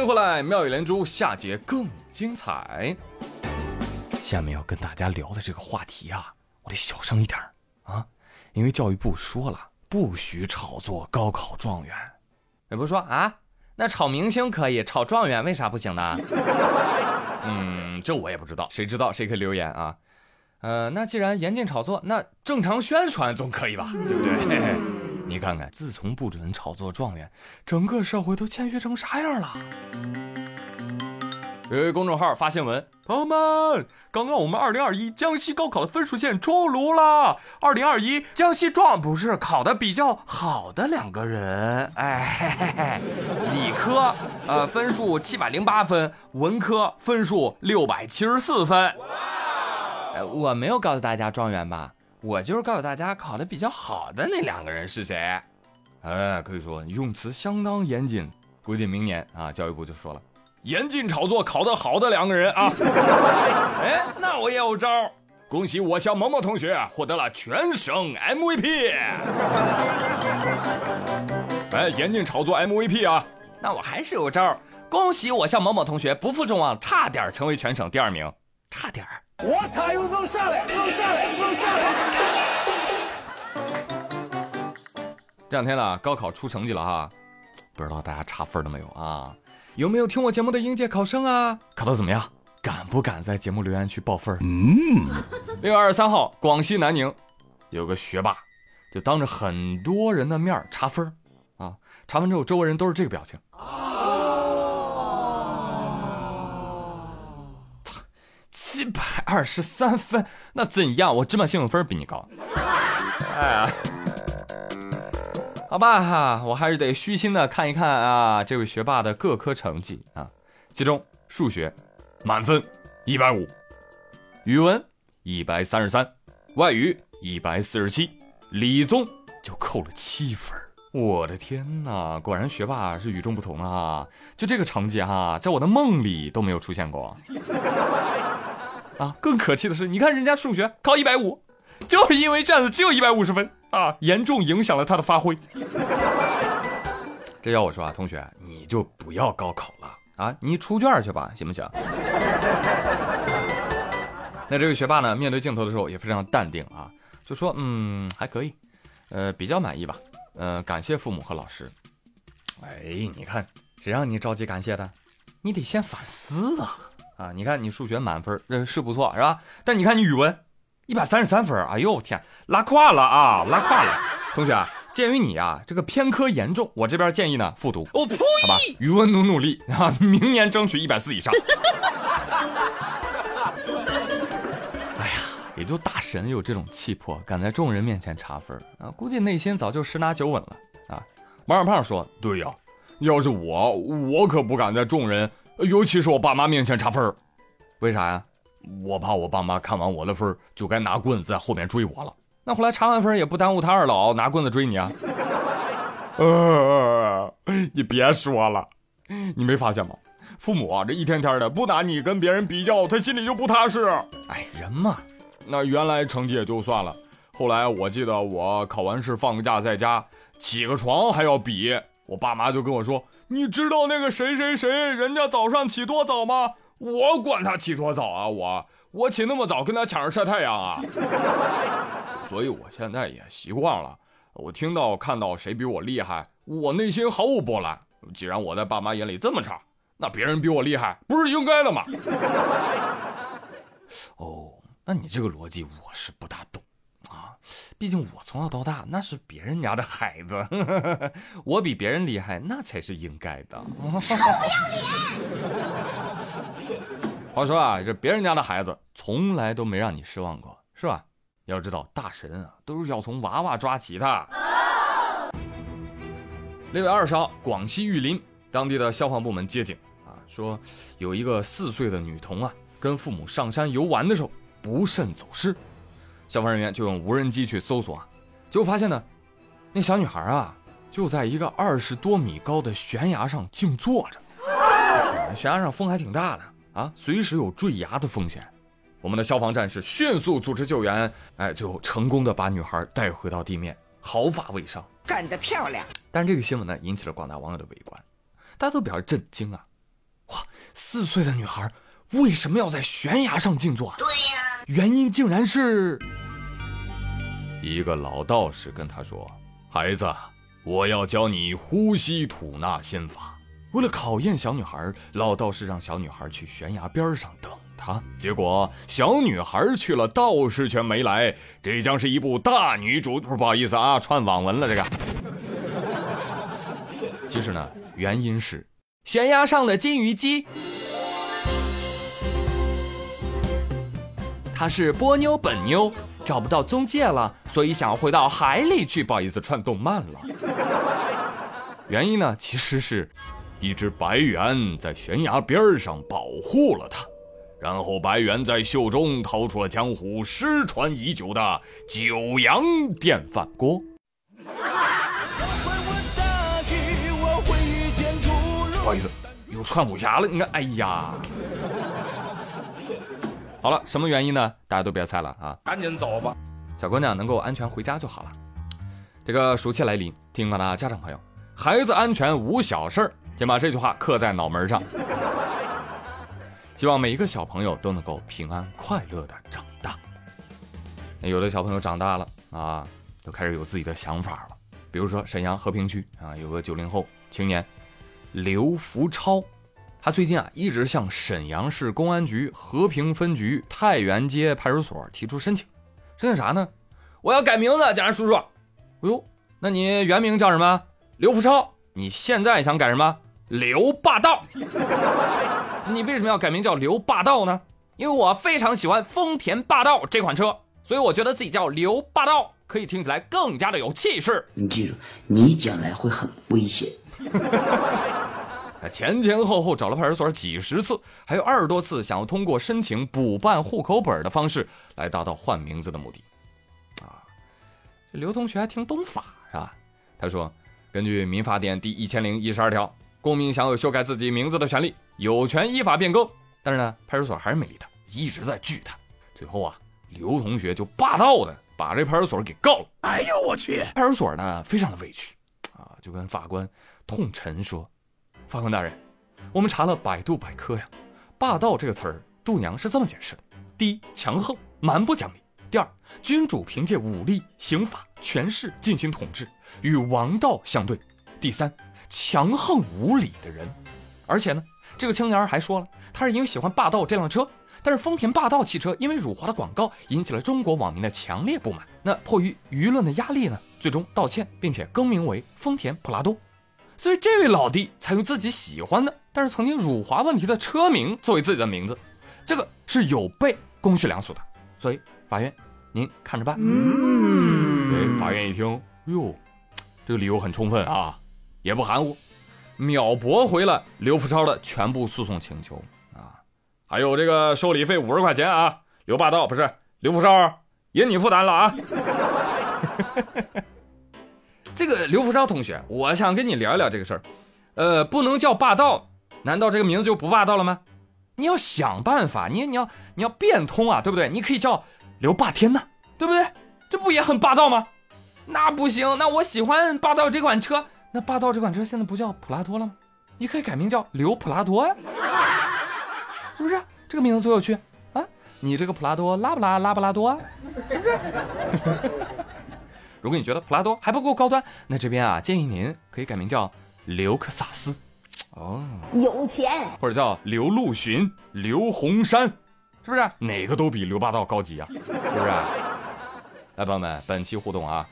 欢迎回来，妙语连珠，下节更精彩。下面要跟大家聊的这个话题啊，我得小声一点啊，因为教育部说了，不许炒作高考状元。也不是说啊，那炒明星可以，炒状元为啥不行呢？嗯，这我也不知道，谁知道谁可以留言啊。呃，那既然严禁炒作，那正常宣传总可以吧？对不对？你看看，自从不准炒作状元，整个社会都谦虚成啥样了？有一公众号发新闻，朋友们，刚刚我们二零二一江西高考的分数线出炉了。二零二一江西状不是考的比较好的两个人，哎，嘿嘿理科呃分数七百零八分，文科分数六百七十四分。呃，我没有告诉大家状元吧，我就是告诉大家考的比较好的那两个人是谁。哎，可以说用词相当严谨，估计明年啊，教育部就说了。严禁炒作考得好的两个人啊！哎，那我也有招恭喜我校某某同学获得了全省 MVP。哎，严禁炒作 MVP 啊！那我还是有招恭喜我校某某同学不负众望，差点成为全省第二名，差点我他又能下来，能下来，能下来。这两天呢，高考出成绩了哈，不知道大家查分了没有啊？有没有听我节目的应届考生啊？考得怎么样？敢不敢在节目留言区报分？嗯，六月二十三号，广西南宁有个学霸，就当着很多人的面查分啊，查完之后，周围人都是这个表情。七百二十三分，那怎样？我芝麻信用分比你高。哎呀。好吧哈，我还是得虚心的看一看啊，这位学霸的各科成绩啊，其中数学满分一百五，语文一百三十三，外语一百四十七，理综就扣了七分。我的天哪，果然学霸是与众不同的哈，就这个成绩哈，在我的梦里都没有出现过。啊，更可气的是，你看人家数学考一百五，就是因为卷子只有一百五十分。啊，严重影响了他的发挥。这要我说啊，同学，你就不要高考了啊，你出卷去吧，行不行？那这位学霸呢，面对镜头的时候也非常淡定啊，就说嗯还可以，呃比较满意吧，呃感谢父母和老师。哎，你看谁让你着急感谢的？你得先反思啊啊！你看你数学满分，这是不错是吧？但你看你语文。一百三十三分，哎呦天，拉胯了啊，拉胯了！同学，鉴于你啊这个偏科严重，我这边建议呢复读。我呸！好吧，语文努努力啊，明年争取一百四以上。哎呀，也就大神有这种气魄，敢在众人面前查分啊，估计内心早就十拿九稳了啊。王小胖说：“对呀，要是我，我可不敢在众人，尤其是我爸妈面前查分为啥呀？”我怕我爸妈看完我的分就该拿棍子在后面追我了。那后来查完分也不耽误他二老拿棍子追你啊。呃，你别说了，你没发现吗？父母啊，这一天天的不拿你跟别人比较，他心里就不踏实。哎，人嘛，那原来成绩也就算了，后来我记得我考完试放个假在家起个床还要比，我爸妈就跟我说：“你知道那个谁谁谁，人家早上起多早吗？”我管他起多早啊！我我起那么早跟他抢着晒太阳啊！所以我现在也习惯了。我听到看到谁比我厉害，我内心毫无波澜。既然我在爸妈眼里这么差，那别人比我厉害不是应该的吗？哦，那你这个逻辑我是不大懂。毕竟我从小到大那是别人家的孩子，我比别人厉害那才是应该的。臭不要脸！话说啊，这别人家的孩子从来都没让你失望过，是吧？要知道，大神啊都是要从娃娃抓起的。六月二十号，广西玉林当地的消防部门接警啊，说有一个四岁的女童啊，跟父母上山游玩的时候不慎走失，消防人员就用无人机去搜索啊，结果发现呢，那小女孩啊就在一个二十多米高的悬崖上静坐着，悬崖上风还挺大的。啊，随时有坠崖的风险。我们的消防战士迅速组织救援，哎，最后成功的把女孩带回到地面，毫发未伤，干得漂亮！但是这个新闻呢，引起了广大网友的围观，大家都表示震惊啊！哇四岁的女孩为什么要在悬崖上静坐？对呀，原因竟然是一个老道士跟他说：“孩子，我要教你呼吸吐纳心法。”为了考验小女孩，老道士让小女孩去悬崖边上等他。结果小女孩去了，道士却没来。这将是一部大女主，不好意思啊，串网文了。这个，其实呢，原因是悬崖上的金鱼姬，她是波妞本妞，找不到中介了，所以想要回到海里去。不好意思，串动漫了。原因呢，其实是。一只白猿在悬崖边上保护了他，然后白猿在袖中掏出了江湖失传已久的九阳电饭锅。不好意思，又串武侠了。你看，哎呀，好了，什么原因呢？大家都别猜了啊，赶紧走吧，小姑娘能够安全回家就好了。这个暑期来临，听广大家长朋友，孩子安全无小事儿。先把这句话刻在脑门上，希望每一个小朋友都能够平安快乐的长大。有的小朋友长大了啊，就开始有自己的想法了。比如说沈阳和平区啊，有个九零后青年刘福超，他最近啊一直向沈阳市公安局和平分局太原街派出所提出申请，申请啥呢？我要改名字，警察叔叔。哎呦，那你原名叫什么？刘福超。你现在想改什么？刘霸道，你为什么要改名叫刘霸道呢？因为我非常喜欢丰田霸道这款车，所以我觉得自己叫刘霸道可以听起来更加的有气势。你记住，你将来会很危险。前前后后找了派出所几十次，还有二十多次想要通过申请补办户口本的方式来达到换名字的目的。啊，这刘同学还挺懂法是吧？他说，根据民法典第一千零一十二条。公民享有修改自己名字的权利，有权依法变更。但是呢，派出所还是没理他，一直在拒他。最后啊，刘同学就霸道的把这派出所给告了。哎呦我去！派出所呢非常的委屈啊，就跟法官痛陈说：“法官大人，我们查了百度百科呀，霸道这个词儿，度娘是这么解释的：第一，强横蛮不讲理；第二，君主凭借武力、刑法、权势进行统治，与王道相对；第三。”强横无理的人，而且呢，这个青年还说了，他是因为喜欢霸道这辆车，但是丰田霸道汽车因为辱华的广告引起了中国网民的强烈不满。那迫于舆论的压力呢，最终道歉，并且更名为丰田普拉多。所以这位老弟才用自己喜欢的，但是曾经辱华问题的车名作为自己的名字，这个是有悖公序良俗的。所以法院，您看着办。嗯，对，法院一听，哟，这个理由很充分啊。也不含糊，秒驳回了刘福超的全部诉讼请求啊！还有这个受理费五十块钱啊！刘霸道不是刘福超，也你负担了啊！这个刘福超同学，我想跟你聊一聊这个事儿。呃，不能叫霸道，难道这个名字就不霸道了吗？你要想办法，你你要你要变通啊，对不对？你可以叫刘霸天呐，对不对？这不也很霸道吗？那不行，那我喜欢霸道这款车。那霸道这款车现在不叫普拉多了吗？你可以改名叫刘普拉多呀，是不是？这个名字多有趣啊！你这个普拉多拉不拉拉不拉多啊？是不是？如果你觉得普拉多还不够高端，那这边啊建议您可以改名叫刘克萨斯，哦，有钱，或者叫刘陆巡、刘洪山，是不是？哪个都比刘霸道高级啊？是不是？来，朋友们，本期互动啊，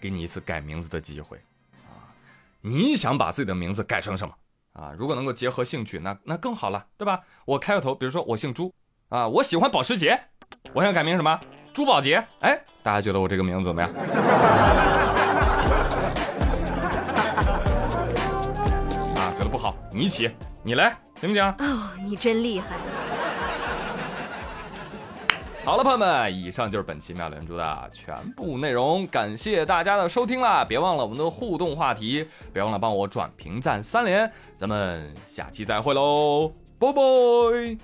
给你一次改名字的机会啊。你想把自己的名字改成什么啊？如果能够结合兴趣，那那更好了，对吧？我开个头，比如说我姓朱啊，我喜欢保时捷，我想改名什么？朱宝杰。哎，大家觉得我这个名字怎么样？啊，觉得不好，你起，你来，行不行？哦，你真厉害。好了，朋友们，以上就是本期妙连珠的全部内容，感谢大家的收听啦！别忘了我们的互动话题，别忘了帮我转评赞三连，咱们下期再会喽，拜拜。